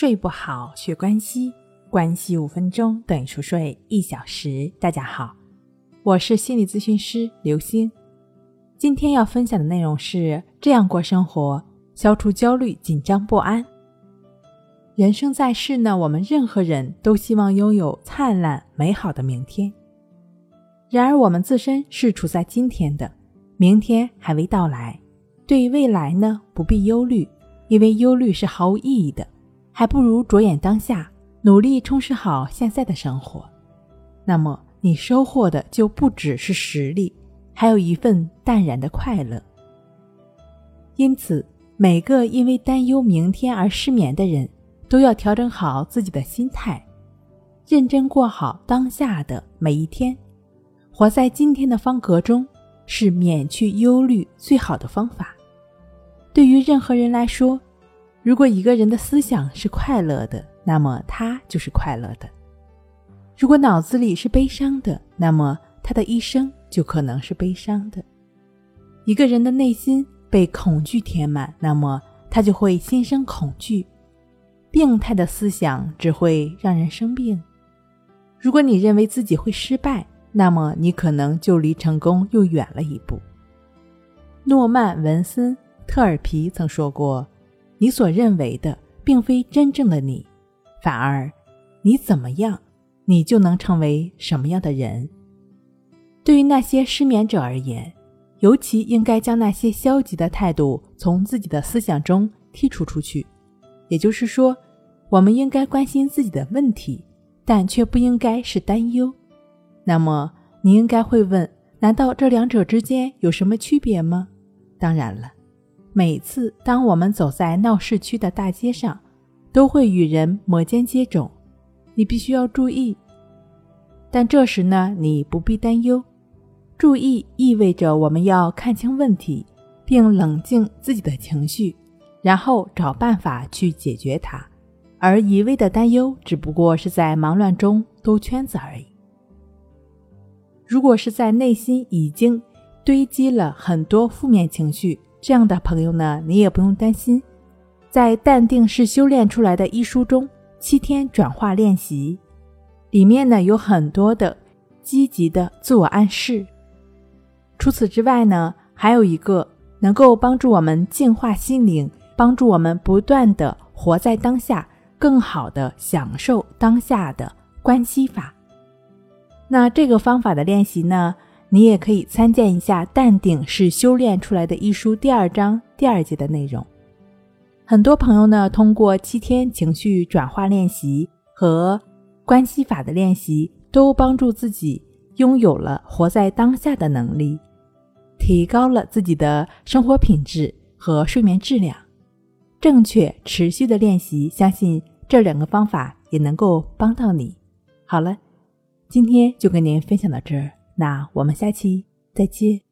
睡不好学关西，关系五分钟等于熟睡一小时。大家好，我是心理咨询师刘星。今天要分享的内容是：这样过生活，消除焦虑、紧张不安。人生在世呢，我们任何人都希望拥有灿烂美好的明天。然而，我们自身是处在今天的，明天还未到来。对于未来呢，不必忧虑，因为忧虑是毫无意义的。还不如着眼当下，努力充实好现在的生活。那么你收获的就不只是实力，还有一份淡然的快乐。因此，每个因为担忧明天而失眠的人，都要调整好自己的心态，认真过好当下的每一天。活在今天的方格中，是免去忧虑最好的方法。对于任何人来说。如果一个人的思想是快乐的，那么他就是快乐的；如果脑子里是悲伤的，那么他的一生就可能是悲伤的。一个人的内心被恐惧填满，那么他就会心生恐惧。病态的思想只会让人生病。如果你认为自己会失败，那么你可能就离成功又远了一步。诺曼·文森特尔皮曾说过。你所认为的并非真正的你，反而你怎么样，你就能成为什么样的人。对于那些失眠者而言，尤其应该将那些消极的态度从自己的思想中剔除出去。也就是说，我们应该关心自己的问题，但却不应该是担忧。那么，你应该会问：难道这两者之间有什么区别吗？当然了。每次当我们走在闹市区的大街上，都会与人摩肩接踵，你必须要注意。但这时呢，你不必担忧。注意意味着我们要看清问题，并冷静自己的情绪，然后找办法去解决它。而一味的担忧，只不过是在忙乱中兜圈子而已。如果是在内心已经堆积了很多负面情绪，这样的朋友呢，你也不用担心，在《淡定是修炼出来的》一书中，七天转化练习里面呢，有很多的积极的自我暗示。除此之外呢，还有一个能够帮助我们净化心灵，帮助我们不断的活在当下，更好的享受当下的关系法。那这个方法的练习呢？你也可以参见一下《淡定是修炼出来的》一书第二章第二节的内容。很多朋友呢，通过七天情绪转化练习和关系法的练习，都帮助自己拥有了活在当下的能力，提高了自己的生活品质和睡眠质量。正确持续的练习，相信这两个方法也能够帮到你。好了，今天就跟您分享到这儿。那我们下期再见。